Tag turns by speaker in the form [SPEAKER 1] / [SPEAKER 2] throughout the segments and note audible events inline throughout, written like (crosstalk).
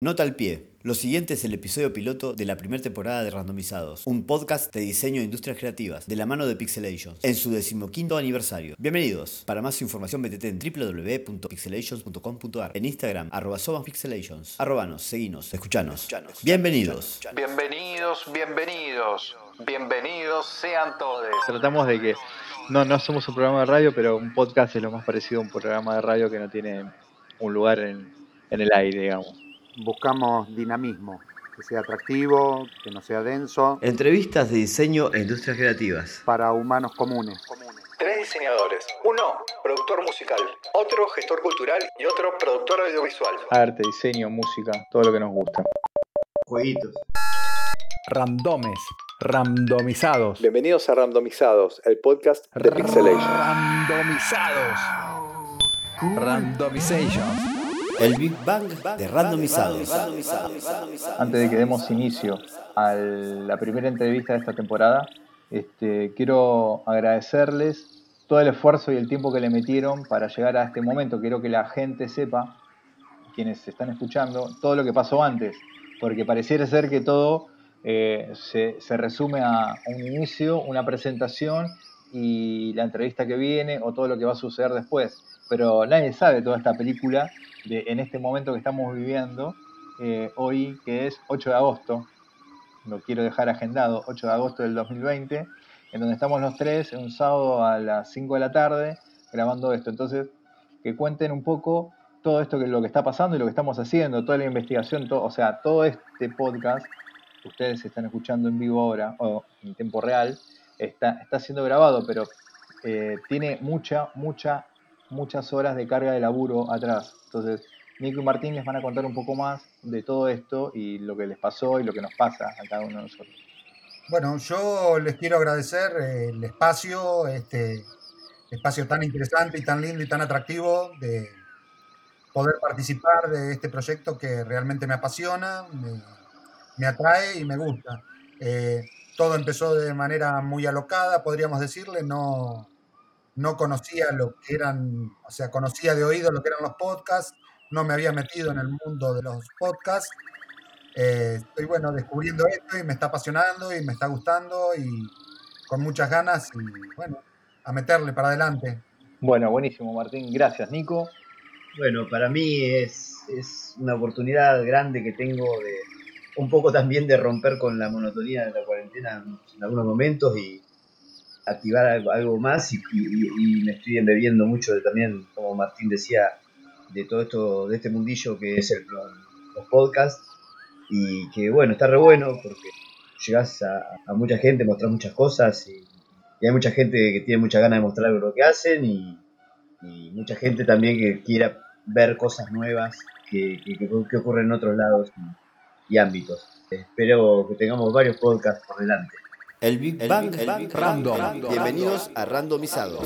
[SPEAKER 1] Nota al pie. Lo siguiente es el episodio piloto de la primera temporada de Randomizados, un podcast de diseño de industrias creativas, de la mano de Pixelations, en su decimoquinto aniversario. Bienvenidos. Para más información métete en www.pixelations.com.ar, en Instagram, arroba Pixelations. Arrobanos, seguinos, escuchanos. Bienvenidos.
[SPEAKER 2] Bienvenidos, bienvenidos, bienvenidos sean todos.
[SPEAKER 3] Tratamos de que no, no somos un programa de radio, pero un podcast es lo más parecido a un programa de radio que no tiene un lugar en, en el aire, digamos
[SPEAKER 4] buscamos dinamismo, que sea atractivo, que no sea denso.
[SPEAKER 1] Entrevistas de diseño e industrias creativas.
[SPEAKER 4] Para humanos comunes.
[SPEAKER 2] Tres diseñadores. Uno, productor musical. Otro, gestor cultural. Y otro, productor audiovisual.
[SPEAKER 3] Arte, diseño, música, todo lo que nos gusta.
[SPEAKER 1] Jueguitos.
[SPEAKER 5] Randomes. Randomizados.
[SPEAKER 3] Bienvenidos a Randomizados, el podcast de Pixelation.
[SPEAKER 5] Randomizados. Randomization.
[SPEAKER 1] El Big Bang de randomizados.
[SPEAKER 3] Antes de que demos inicio a la primera entrevista de esta temporada, este, quiero agradecerles todo el esfuerzo y el tiempo que le metieron para llegar a este momento. Quiero que la gente sepa, quienes están escuchando, todo lo que pasó antes, porque pareciera ser que todo eh, se, se resume a un inicio, una presentación y la entrevista que viene o todo lo que va a suceder después. Pero nadie sabe toda esta película en este momento que estamos viviendo eh, hoy, que es 8 de agosto, lo quiero dejar agendado, 8 de agosto del 2020, en donde estamos los tres, un sábado a las 5 de la tarde, grabando esto. Entonces, que cuenten un poco todo esto que lo que está pasando y lo que estamos haciendo, toda la investigación, o sea, todo este podcast, ustedes están escuchando en vivo ahora, o en tiempo real, está, está siendo grabado, pero eh, tiene mucha, mucha muchas horas de carga de laburo atrás. Entonces, Nico y Martín les van a contar un poco más de todo esto y lo que les pasó y lo que nos pasa a cada uno de nosotros.
[SPEAKER 4] Bueno, yo les quiero agradecer eh, el espacio, este espacio tan interesante y tan lindo y tan atractivo de poder participar de este proyecto que realmente me apasiona, me, atrae y me gusta. Eh, todo empezó de manera muy alocada, podríamos decirle, no, no conocía lo que eran, o sea, conocía de oído lo que eran los podcasts, no me había metido en el mundo de los podcasts. Eh, estoy, bueno, descubriendo esto y me está apasionando y me está gustando y con muchas ganas y, bueno, a meterle para adelante.
[SPEAKER 3] Bueno, buenísimo, Martín. Gracias, Nico.
[SPEAKER 6] Bueno, para mí es, es una oportunidad grande que tengo de un poco también de romper con la monotonía de la cuarentena en algunos momentos y, activar algo, más y, me estoy embebiendo mucho de, también, como Martín decía, de todo esto, de este mundillo que es el, los podcasts y que bueno, está re bueno porque llegas a, mucha gente, mostrar muchas cosas y, hay mucha gente que tiene mucha ganas de mostrar lo que hacen y, mucha gente también que quiera ver cosas nuevas que, que, ocurren en otros lados y ámbitos. Espero que tengamos varios podcasts por delante.
[SPEAKER 1] El Big Bang, Random. Bienvenidos a Randomizados.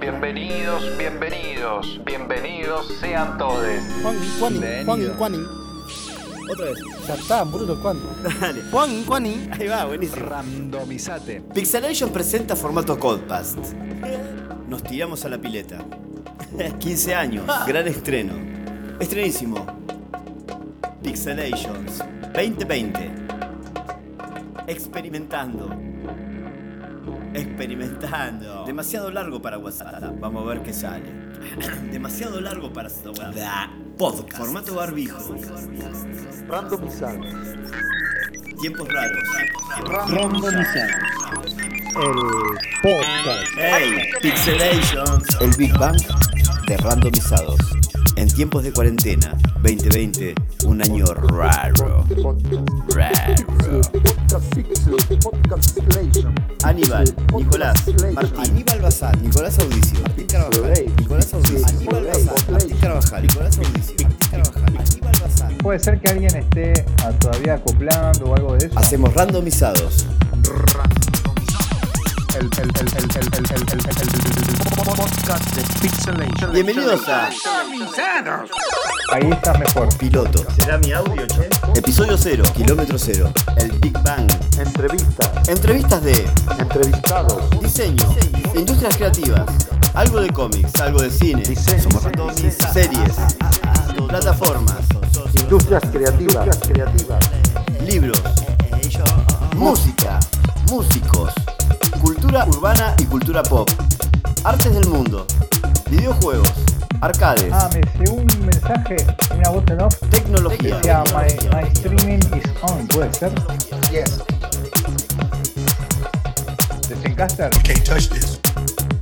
[SPEAKER 2] Bienvenidos, bienvenidos, bienvenidos sean todos.
[SPEAKER 5] Juan Juan Juan Juan Otra vez. Ya está, bruto, Juan. (laughs) Dale. Juan Juan
[SPEAKER 1] Ahí va, buenísimo.
[SPEAKER 5] Randomizate.
[SPEAKER 1] Pixelation presenta formato Codepast. Nos tiramos a la pileta. (laughs) 15 años, gran estreno. Estrenísimo. Pixelations 2020 experimentando. Experimentando. Demasiado largo para WhatsApp. Vamos a ver qué sale. (coughs) Demasiado largo para Podcast. Formato barbijo.
[SPEAKER 4] Randomizado.
[SPEAKER 1] Tiempos raros.
[SPEAKER 5] Randomizado. El podcast.
[SPEAKER 1] Hey, Pixelations. El Big Bang de randomizados. En tiempos de cuarentena, 2020, un año raro. Raro. Aníbal, Nicolás, Martín, Aníbal Bazán, Nicolás Audicio, Martín Carvajal, Nicolás Audicio, Aníbal Bazán, Martín Carvajal, Nicolás Audicio, Martín Carvajal, Aníbal Bazán.
[SPEAKER 3] Puede ser que alguien esté todavía acoplando o algo de eso.
[SPEAKER 1] Hacemos randomizados. Bienvenidos a Randomizados.
[SPEAKER 3] Ahí está mejor.
[SPEAKER 1] Piloto.
[SPEAKER 6] ¿Será mi audio, che?
[SPEAKER 1] Episodio 0, kilómetro 0. El Big Bang.
[SPEAKER 4] Entrevistas.
[SPEAKER 1] Entrevistas de
[SPEAKER 4] Entrevistados.
[SPEAKER 1] diseño, industrias creativas, algo de cómics, algo de cine,
[SPEAKER 4] Diseño.
[SPEAKER 1] Somos randomizados. series, plataformas,
[SPEAKER 5] Industrias creativas. creativas.
[SPEAKER 1] Libros. Música. Músicos. Cultura urbana y cultura pop. Artes del mundo. Videojuegos. Arcades.
[SPEAKER 3] Ah, me llegó un mensaje, una voz en off.
[SPEAKER 1] Tecnología.
[SPEAKER 3] Decía, my, my streaming is on, ¿puede ser?
[SPEAKER 4] Yes.
[SPEAKER 3] ¿De Zencaster?
[SPEAKER 2] Can't touch this.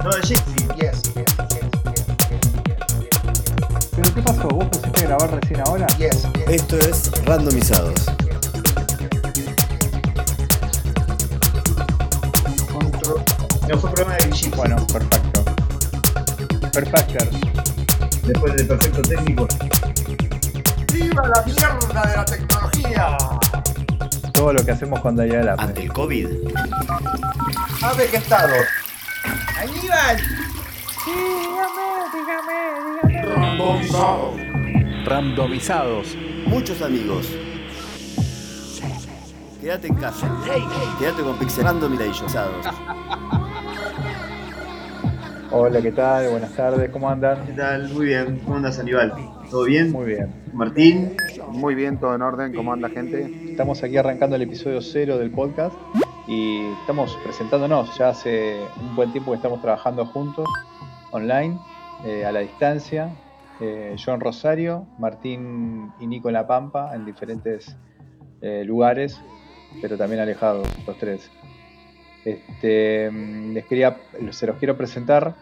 [SPEAKER 6] No, de Jesse.
[SPEAKER 4] Yes. Yes.
[SPEAKER 3] ¿Pero qué pasó? ¿Vos pusiste a grabar recién ahora?
[SPEAKER 4] Yes. Yes.
[SPEAKER 1] Esto es Randomizados.
[SPEAKER 6] No fue problema de Jesse.
[SPEAKER 3] Bueno, perfecto. Perfecto.
[SPEAKER 6] Después del perfecto técnico.
[SPEAKER 4] ¡Viva la mierda de la tecnología!
[SPEAKER 3] Todo lo que hacemos cuando hay la
[SPEAKER 1] Ante el COVID.
[SPEAKER 4] ¿Sabe qué estado?
[SPEAKER 5] Randomizados.
[SPEAKER 1] Muchos amigos. Quédate en casa. Quédate con Pixel Randomizados.
[SPEAKER 3] Hola, ¿qué tal? Buenas tardes, ¿cómo andan?
[SPEAKER 6] ¿Qué tal? Muy bien. ¿Cómo andas, Aníbal? ¿Todo bien?
[SPEAKER 3] Muy bien.
[SPEAKER 6] Martín.
[SPEAKER 5] Muy bien, todo en orden. ¿Cómo anda, gente?
[SPEAKER 3] Estamos aquí arrancando el episodio cero del podcast y estamos presentándonos. Ya hace un buen tiempo que estamos trabajando juntos, online, eh, a la distancia. Eh, yo en Rosario, Martín y Nico en La Pampa, en diferentes eh, lugares, pero también alejados, los tres. Este, mm, les quería, se los quiero presentar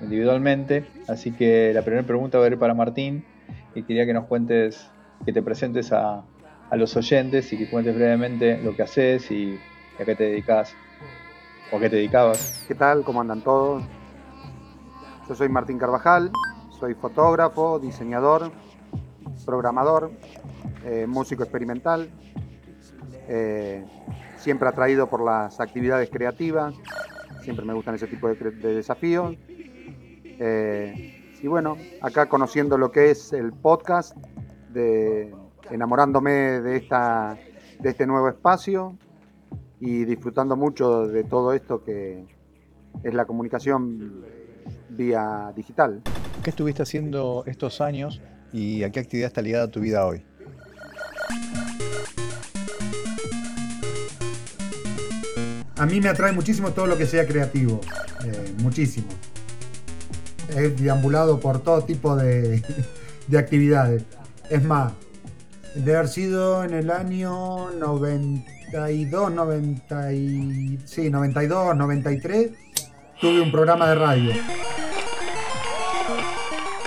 [SPEAKER 3] individualmente, así que la primera pregunta va a ir para Martín y quería que nos cuentes, que te presentes a, a los oyentes y que cuentes brevemente lo que haces y a qué te dedicas o qué te dedicabas.
[SPEAKER 5] ¿Qué tal? ¿Cómo andan todos? Yo soy Martín Carvajal, soy fotógrafo, diseñador, programador, eh, músico experimental, eh, siempre atraído por las actividades creativas, siempre me gustan ese tipo de, desafíos. Eh, y bueno, acá conociendo lo que es el podcast, enamorándome de, esta, de este nuevo espacio y disfrutando mucho de todo esto que es la comunicación vía digital.
[SPEAKER 3] ¿Qué estuviste haciendo estos años y a qué actividad está ligada tu vida hoy?
[SPEAKER 4] A mí me atrae muchísimo todo lo que sea creativo, eh, muchísimo. He deambulado por todo tipo de, (laughs) de actividades. Es más, de haber sido en el año 92, 90 y- sí, 92, 93, tuve un programa de radio.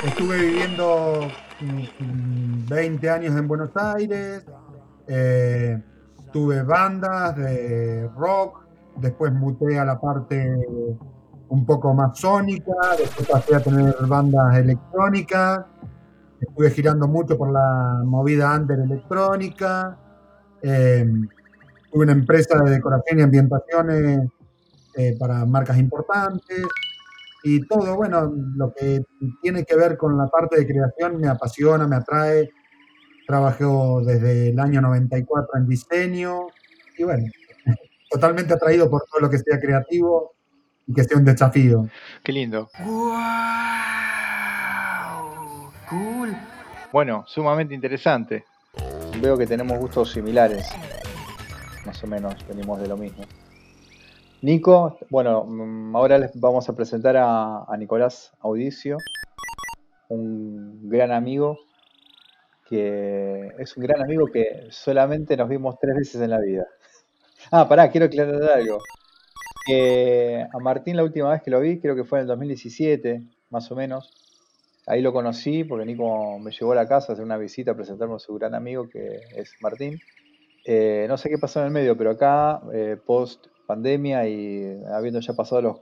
[SPEAKER 4] Estuve viviendo mm, 20 años en Buenos Aires, eh, tuve bandas de rock, después muté a la parte un poco más sónica, después pasé a tener bandas electrónicas, estuve girando mucho por la movida under electrónica, eh, tuve una empresa de decoración y ambientaciones eh, para marcas importantes y todo, bueno, lo que tiene que ver con la parte de creación me apasiona, me atrae. Trabajo desde el año 94 en diseño y bueno, totalmente atraído por todo lo que sea creativo y que sea un desafío.
[SPEAKER 3] Qué lindo. Bueno, sumamente interesante. Veo que tenemos gustos similares. Más o menos, venimos de lo mismo. Nico, bueno, mm, ahora les vamos a presentar a, a Nicolás Audicio, un gran amigo, que es un gran amigo que solamente nos vimos tres veces en la vida. Ah, pará, quiero aclarar algo. Que a Martín la última vez que lo vi, creo que fue en el 2017, más o menos. Ahí lo conocí porque Nico me llevó a la casa a hacer una visita a presentarme a su gran amigo que es Martín. Eh, no sé qué pasó en el medio, pero acá, eh, post pandemia y habiendo ya pasado los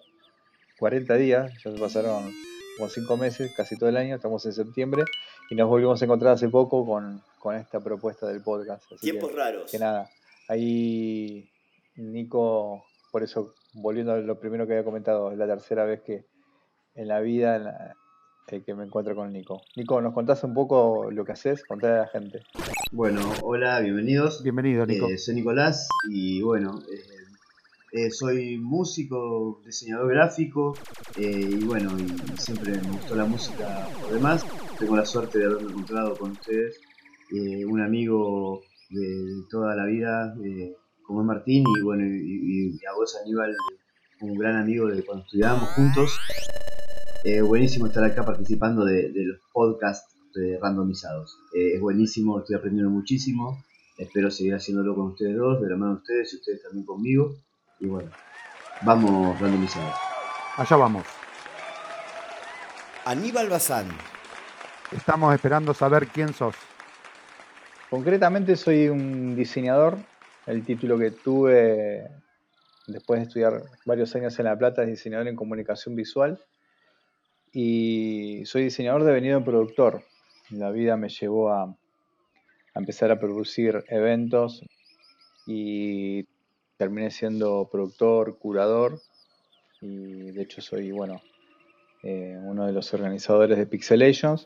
[SPEAKER 3] 40 días, ya se pasaron como 5 meses, casi todo el año, estamos en septiembre y nos volvimos a encontrar hace poco con, con esta propuesta del podcast. Así que-
[SPEAKER 1] Tiempos raros.
[SPEAKER 3] que nada, ahí Nico, por eso, volviendo a lo primero que había comentado, es la tercera vez que en la vida en la- eh, que me encuentro con Nico. Nico, ¿nos contás un poco lo que haces? Contale a la gente.
[SPEAKER 6] Bueno, hola, bienvenidos.
[SPEAKER 5] Bienvenido, Nico.
[SPEAKER 6] Eh, soy Nicolás y bueno, eh, eh, soy músico, diseñador gráfico eh, y bueno, y siempre me gustó la música por demás. Tengo la suerte de haberme encontrado con ustedes eh, un amigo de toda la vida, eh, como es Martín, y bueno, y, a vos Aníbal, un gran amigo de cuando estudiábamos juntos. Eh, buenísimo estar acá participando de, los podcasts randomizados. es buenísimo, estoy aprendiendo muchísimo. Espero seguir haciéndolo con ustedes dos, de la mano de ustedes y ustedes también conmigo. Y bueno, vamos randomizados.
[SPEAKER 5] Allá vamos.
[SPEAKER 1] Aníbal Bazán.
[SPEAKER 5] Estamos esperando saber quién sos.
[SPEAKER 3] Concretamente soy un diseñador. El título que tuve después de estudiar varios años en La Plata es diseñador en comunicación visual. Y soy diseñador devenido en productor. La vida me llevó a, a empezar a producir eventos y terminé siendo productor, curador y de hecho soy, bueno, eh, uno de los organizadores de Pixelations,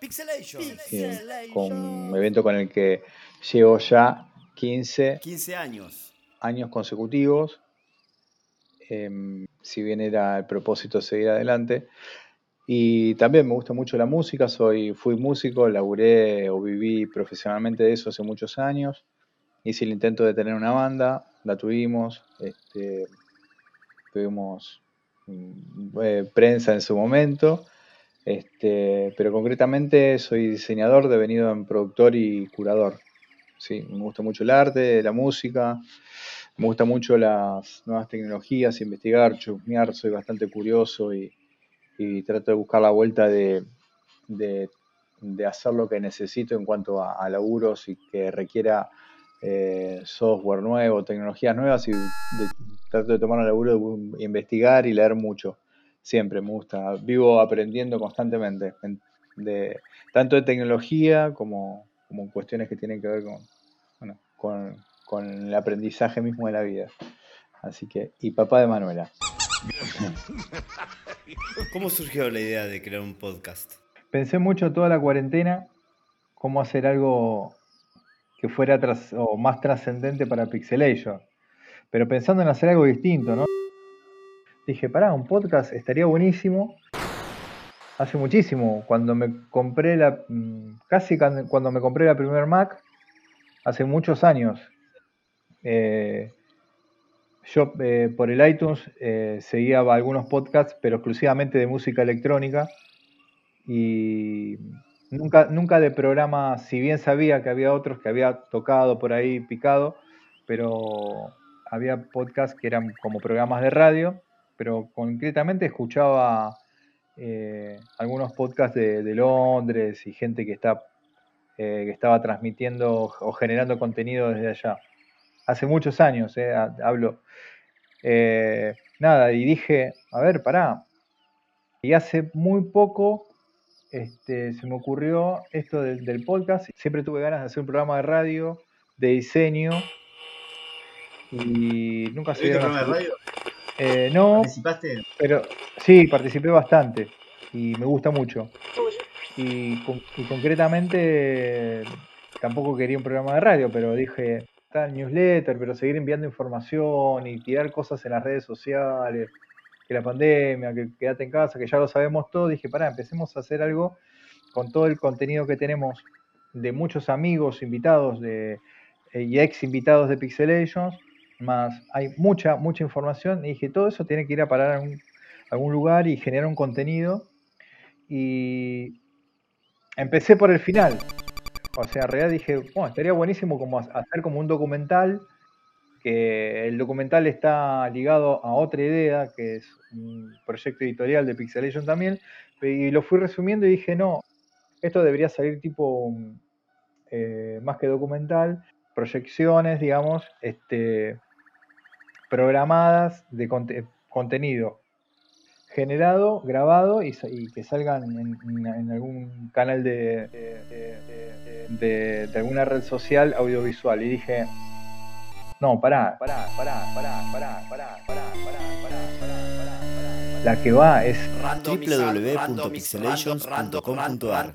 [SPEAKER 3] con un evento con el que llevo ya 15,
[SPEAKER 1] 15 años.
[SPEAKER 3] años consecutivos, em, si bien era el propósito seguir adelante. Y también me gusta mucho la música, soy, fui músico, laburé o viví profesionalmente de eso hace muchos años. Hice el intento de tener una banda, la tuvimos, este, tuvimos Mm, eh, prensa en su momento, este, pero concretamente soy diseñador devenido en productor y curador. Sí, me gusta mucho el arte, la música, me gusta mucho las nuevas tecnologías, investigar, chusmear, soy bastante curioso y, trato de buscar la vuelta de, hacer lo que necesito en cuanto a, laburos y que requiera eh, software nuevo, tecnologías nuevas y trato de tomar un laburo de investigar y leer mucho. Siempre me gusta. Vivo aprendiendo constantemente, de, tanto de tecnología como, como cuestiones que tienen que ver con, bueno, con, con el aprendizaje mismo de la vida. Así que, y papá de Manuela. (laughs)
[SPEAKER 1] ¿Cómo surgió la idea de crear un podcast?
[SPEAKER 3] Pensé mucho toda la cuarentena cómo hacer algo que fuera tras, o más trascendente para Pixelation pero pensando en hacer algo distinto, ¿no? Dije, pará, un podcast estaría buenísimo. Hace muchísimo, cuando me compré la, mm, casi cuando me compré la primer Mac, hace muchos años, eh, yo eh, por el iTunes eh, seguía algunos podcasts, pero exclusivamente de música electrónica. Y nunca, nunca de programa, si bien sabía que había otros que había tocado por ahí, picado, pero había podcasts que eran como programas de radio, pero concretamente escuchaba eh, algunos podcasts de, Londres y gente que, está, eh, que estaba transmitiendo o generando contenido desde allá. Hace muchos años, eh, hablo. nada, y dije, a ver, pará. Y hace muy poco este, se me ocurrió esto del, del podcast. Siempre tuve ganas de hacer un programa de radio, de diseño, y nunca se dieron
[SPEAKER 6] de radio?
[SPEAKER 3] Eh, no.
[SPEAKER 6] ¿Participaste?
[SPEAKER 3] Pero sí, participé bastante y me gusta mucho. Y, concretamente tampoco quería un programa de radio, pero dije, está newsletter, pero seguir enviando información y tirar cosas en las redes sociales, que la pandemia, que quédate en casa, que ya lo sabemos todo, dije, pará, empecemos a hacer algo con todo el contenido que tenemos de muchos amigos invitados de, eh, y ex invitados de Pixelations, más hay mucha, mucha información y dije, todo eso tiene que ir a parar a algún, lugar y generar un contenido. Y empecé por el final. O sea, en realidad dije, bueno, estaría buenísimo como hacer como un documental, que el documental está ligado a otra idea, que es un proyecto editorial de Pixelation también, y lo fui resumiendo y dije, no, esto debería salir tipo eh, más que documental, proyecciones, digamos, este, programadas de conte contenido generado, grabado y, que salgan en, algún canal de, de, alguna red social audiovisual. Y dije, no, pará, pará, pará, pará, pará, pará, pará. La que va es
[SPEAKER 1] www.pixelations.com.ar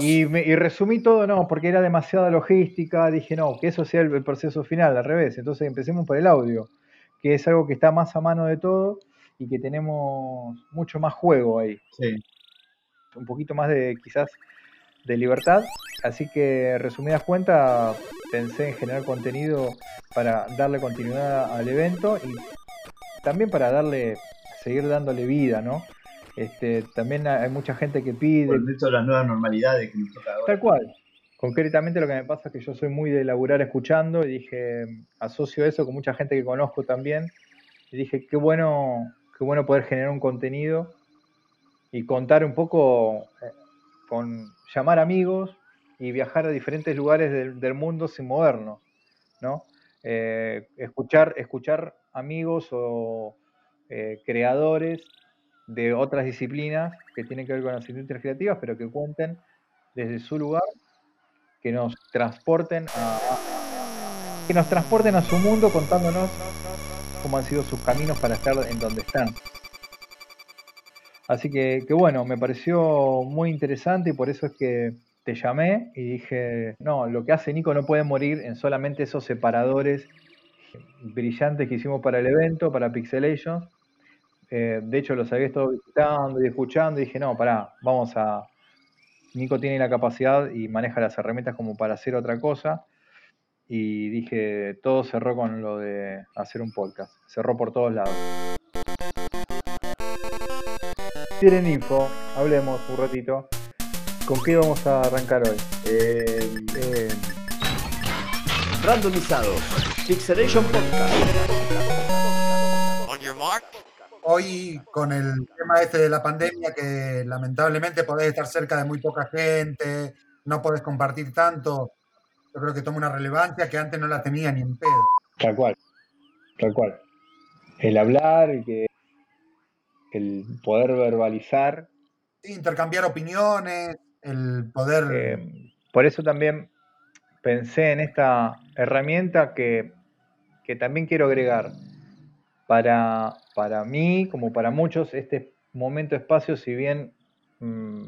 [SPEAKER 3] y, y resumí todo, no, porque era demasiada logística, dije no, que eso sea el, proceso final, al revés, entonces empecemos por el audio, que es algo que está más a mano de todo y que tenemos mucho más juego ahí.
[SPEAKER 6] Sí.
[SPEAKER 3] Un poquito más de quizás de libertad. Así que, resumidas cuentas, pensé en generar contenido para darle continuidad al evento y también para darle, seguir dándole vida, ¿no? Este, también hay mucha gente que pide.
[SPEAKER 6] Por dentro de las nuevas normalidades que nos toca ahora.
[SPEAKER 3] Tal cual. Concretamente lo que me pasa es que yo soy muy de laburar escuchando y dije, asocio eso con mucha gente que conozco también. Y dije, qué bueno, qué bueno poder generar un contenido y contar un poco eh, con llamar amigos y viajar a diferentes lugares del, mundo sin movernos, ¿no? Eh, escuchar, escuchar amigos o eh, creadores de otras disciplinas que tienen que ver con las industrias creativas, pero que cuenten desde su lugar, que nos transporten a, que nos transporten a su mundo contándonos cómo han sido sus caminos para estar en donde están. Así que, que bueno, me pareció muy interesante y por eso es que te llamé y dije, no, lo que hace Nico no puede morir en solamente esos separadores brillantes que hicimos para el evento, para Pixelation. Eh, de hecho, los había estado visitando y escuchando y dije, no, pará, vamos a... Nico tiene la capacidad y maneja las herramientas como para hacer otra cosa. Y dije, todo cerró con lo de hacer un podcast. Cerró por todos lados. Tienen info, hablemos un ratito. ¿Con qué vamos a arrancar hoy?
[SPEAKER 6] Eh,
[SPEAKER 3] Eh,
[SPEAKER 1] Randomizados. Pixelation Podcast.
[SPEAKER 4] Hoy con el tema este de la pandemia, que lamentablemente podés estar cerca de muy poca gente, no podés compartir tanto, yo creo que toma una relevancia que antes no la tenía ni en pedo.
[SPEAKER 3] Tal cual, tal cual. El hablar, y que el poder verbalizar.
[SPEAKER 4] Sí, intercambiar opiniones, el poder...
[SPEAKER 3] eh, por eso también pensé en esta herramienta que, que también quiero agregar. Para, para mí, como para muchos, este momento espacio, si bien mm,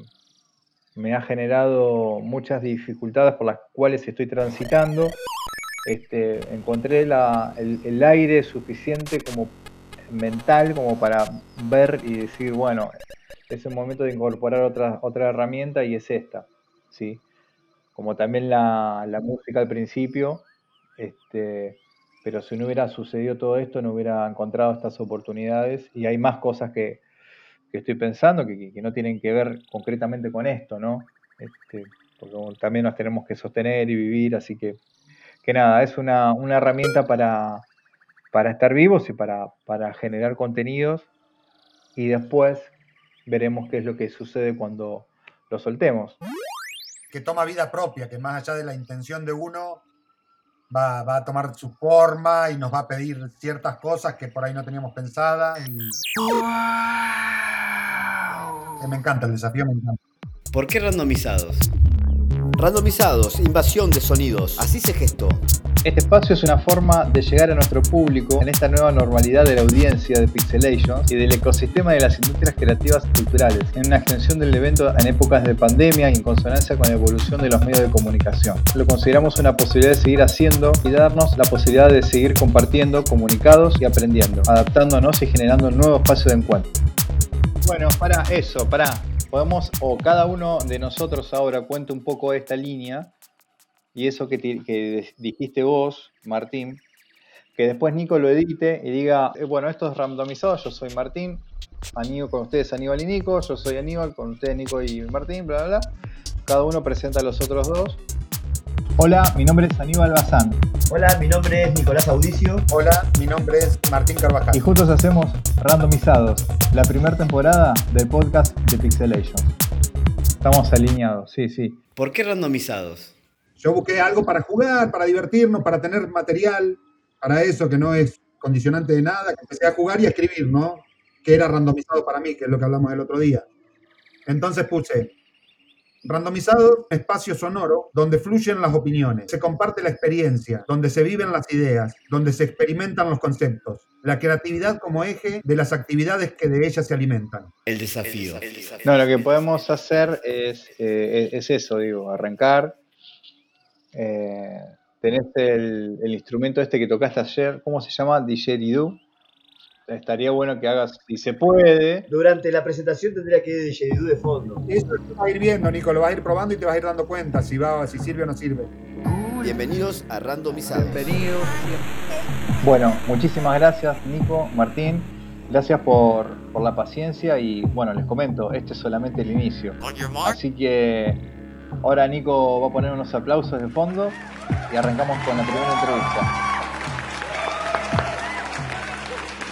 [SPEAKER 3] me ha generado muchas dificultades por las cuales estoy transitando, este, encontré la- el, el aire suficiente como mental como para ver y decir, bueno, es el momento de incorporar otra, otra herramienta y es esta, ¿sí? Como también la, la música al principio, este, pero si no hubiera sucedido todo esto, no hubiera encontrado estas oportunidades y hay más cosas que, que estoy pensando que, que- no tienen que ver concretamente con esto, ¿no? Este, porque también nos tenemos que sostener y vivir, así que, que nada, es una, una herramienta para, para estar vivos y para, para generar contenidos y después veremos qué es lo que sucede cuando lo soltemos.
[SPEAKER 4] que toma vida propia, que más allá de la intención de uno, va, va a tomar su forma y nos va a pedir ciertas cosas que por ahí no teníamos pensadas. y- Eh, Me encanta el desafío, me encanta.
[SPEAKER 1] ¿Por qué randomizados? Randomizados, invasión de sonidos. Así se gestó.
[SPEAKER 3] Este espacio es una forma de llegar a nuestro público en esta nueva normalidad de la audiencia de Pixelation y del ecosistema de las industrias creativas y culturales, en una extensión del evento en épocas de pandemia y en consonancia con la evolución de los medios de comunicación. Lo consideramos una posibilidad de seguir haciendo y darnos la posibilidad de seguir compartiendo, comunicados y aprendiendo, adaptándonos y generando un nuevo espacio de encuentro. Bueno, para eso, para. Podemos, o cada uno de nosotros ahora cuente un poco esta línea y eso que, dijiste vos, Martín, que después Nico lo edite y diga, eh, bueno, esto es randomizado, yo soy Martín, Aníbal con ustedes Aníbal y Nico, yo soy Aníbal con ustedes Nico y Martín, bla, bla, bla. Cada uno presenta a los otros dos. Hola, mi nombre es Aníbal Bazán
[SPEAKER 6] Hola, mi nombre es Nicolás Audicio.
[SPEAKER 4] Hola, mi nombre es Martín Carvajal.
[SPEAKER 3] y juntos hacemos Randomizados, la primera temporada del podcast de Pixelation. Estamos alineados, sí, sí.
[SPEAKER 1] ¿Por qué randomizados?
[SPEAKER 4] Yo busqué algo para jugar, para divertirnos, para tener material, para eso que no es condicionante de nada, que empecé a jugar y a escribir, ¿no? Que era randomizado para mí, que es lo que hablamos el otro día. Entonces puse randomizado, espacio sonoro, donde fluyen las opiniones, se comparte la experiencia, donde se viven las ideas, donde se experimentan los conceptos, la creatividad como eje de las actividades que de ellas se alimentan.
[SPEAKER 1] El desafío.
[SPEAKER 3] No, lo que podemos hacer es, eh, es es eso, digo, arrancar. Eh, tenés el, el instrumento este que tocaste ayer, ¿cómo se llama? Didgeridoo. estaría bueno que hagas, si se puede.
[SPEAKER 6] Durante la presentación tendría que ir de Jedidú de fondo.
[SPEAKER 4] Eso lo vas a ir viendo, Nico, lo vas a ir probando y te vas a ir dando cuenta si va, si sirve o no sirve.
[SPEAKER 1] Bienvenidos a Randomizados.
[SPEAKER 7] Bienvenidos.
[SPEAKER 3] Bueno, muchísimas gracias, Nico, Martín. Gracias por, por la paciencia y bueno, les comento, este es solamente el inicio. Así que ahora Nico va a poner unos aplausos de fondo y arrancamos con la primera entrevista.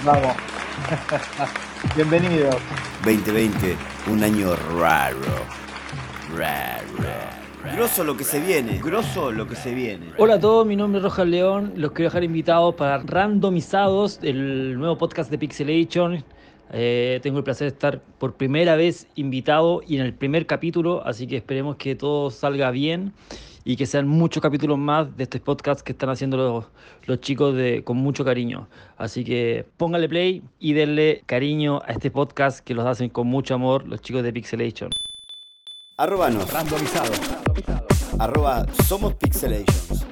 [SPEAKER 3] Vamos. (laughs) Bienvenidos.
[SPEAKER 1] 2020, un año raro. Raro. Grosso lo que se viene, grosso lo que se viene.
[SPEAKER 7] Hola a todos, mi nombre es Rojas León. Los quiero dejar invitados para Randomizados, el nuevo podcast de Pixelation. Eh, tengo el placer de estar por primera vez invitado y en el primer capítulo, así que esperemos que todo salga bien y que sean muchos capítulos más de este podcast que están haciendo los, los chicos de, con mucho cariño. Así que pónganle play y denle cariño a este podcast que los hacen con mucho amor los chicos de Pixelation.
[SPEAKER 1] Arrobanos. Randomizados. Arroba Somos Pixelations.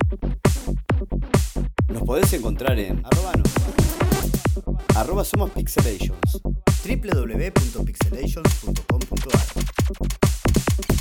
[SPEAKER 1] Nos podés encontrar en arrobanos. Arroba Somos Pixelations. www.pixelations.com.ar